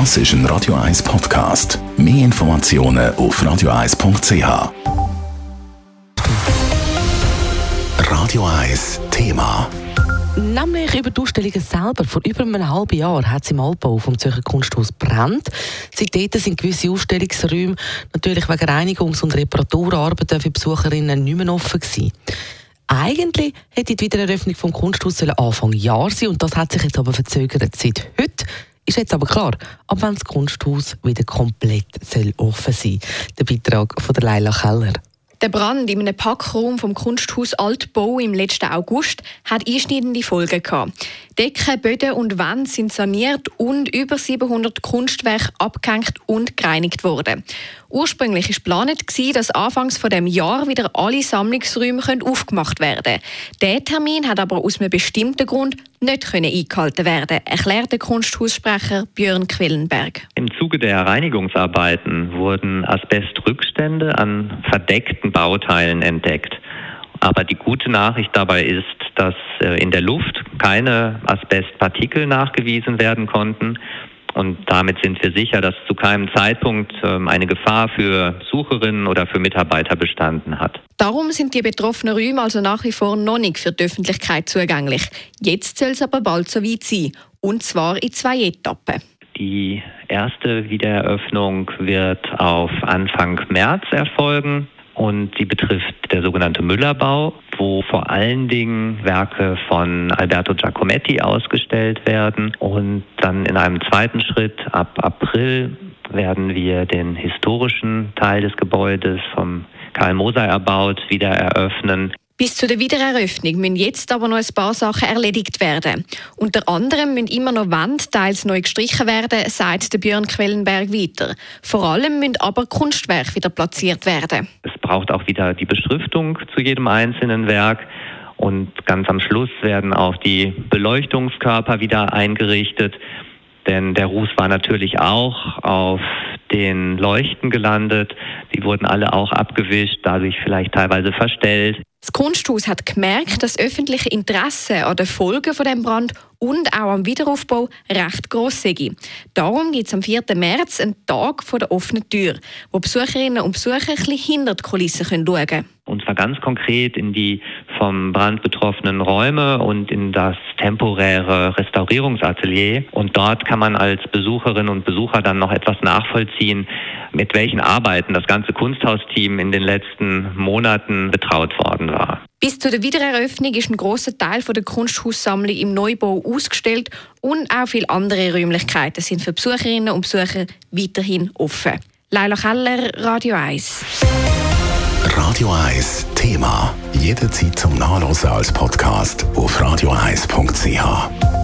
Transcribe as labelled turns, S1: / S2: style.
S1: Das ist ein Radio 1 Podcast. Mehr Informationen auf radio1.ch. Radio 1 Thema.
S2: Nämlich über die Ausstellungen selber. Vor über einem halben Jahr hat es im Altbau vom Zürcher Kunsthaus brennt. Seitdem sind gewisse Ausstellungsräume natürlich wegen Reinigungs- und Reparaturarbeiten für Besucherinnen nicht mehr offen gewesen. Eigentlich hätte die Wiedereröffnung vom Kunsthaus Anfang Jahr sein und das hat sich jetzt aber verzögert. Seit heute ist jetzt aber klar, ab wann das Kunsthaus wieder komplett soll offen sein Der Beitrag von Leila Keller.
S3: Der Brand in einem Packraum vom Kunsthaus Altbau im letzten August hat einschneidende Folgen gehabt. Decken, Böden und Wände sind saniert und über 700 Kunstwerke abgehängt und gereinigt worden. Ursprünglich war geplant, dass anfangs von dem Jahr wieder alle Sammlungsräume aufgemacht werden können. Der Termin hat aber aus einem bestimmten Grund nicht eingehalten werden, erklärt der Kunsthaussprecher Björn Quellenberg.
S4: Im Zuge der Reinigungsarbeiten wurden Asbestrückstände an verdeckten Bauteilen entdeckt. Aber die gute Nachricht dabei ist, dass äh, in der Luft keine Asbestpartikel nachgewiesen werden konnten. Und damit sind wir sicher, dass zu keinem Zeitpunkt ähm, eine Gefahr für Sucherinnen oder für Mitarbeiter bestanden hat.
S3: Darum sind die betroffenen Räume also nach wie vor noch nicht für die Öffentlichkeit zugänglich. Jetzt soll es aber bald so weit sein. Und zwar in zwei Etappen.
S4: Die erste Wiedereröffnung wird auf Anfang März erfolgen und sie betrifft der sogenannte Müllerbau, wo vor allen Dingen Werke von Alberto Giacometti ausgestellt werden. Und dann in einem zweiten Schritt ab April werden wir den historischen Teil des Gebäudes vom Karl Moser erbaut wieder eröffnen.
S3: Bis zu der Wiedereröffnung müssen jetzt aber noch ein paar Sachen erledigt werden. Unter anderem müssen immer noch Wände teils neu gestrichen werden, sagt der Björn Quellenberg weiter. Vor allem müssen aber Kunstwerke wieder platziert werden.
S4: Es braucht auch wieder die Beschriftung zu jedem einzelnen Werk. Und ganz am Schluss werden auch die Beleuchtungskörper wieder eingerichtet. Denn der Ruß war natürlich auch auf den Leuchten gelandet. Die wurden alle auch abgewischt, dadurch vielleicht teilweise verstellt.
S3: Das Kunsthaus hat gemerkt, dass das öffentliche Interesse an den Folgen von dem Brand und auch am Wiederaufbau recht gross sei. Darum gibt es am 4. März einen Tag vor der offenen Tür, wo Besucherinnen und Besucher ein hinter die Kulissen schauen können.
S4: Und zwar ganz konkret in die vom Brand betroffenen Räume und in das temporäre Restaurierungsatelier. Und dort kann man als Besucherin und Besucher dann noch etwas nachvollziehen, mit welchen Arbeiten das ganze Kunsthausteam in den letzten Monaten betraut worden war.
S3: Bis zu der Wiedereröffnung ist ein großer Teil der Kunsthaussammlung im Neubau ausgestellt und auch viele andere Räumlichkeiten sind für Besucherinnen und Besucher weiterhin offen. Leila Keller, Radio 1.
S1: Radio 1 Thema. Jederzeit zum Nachlesen als Podcast auf radio1.ch.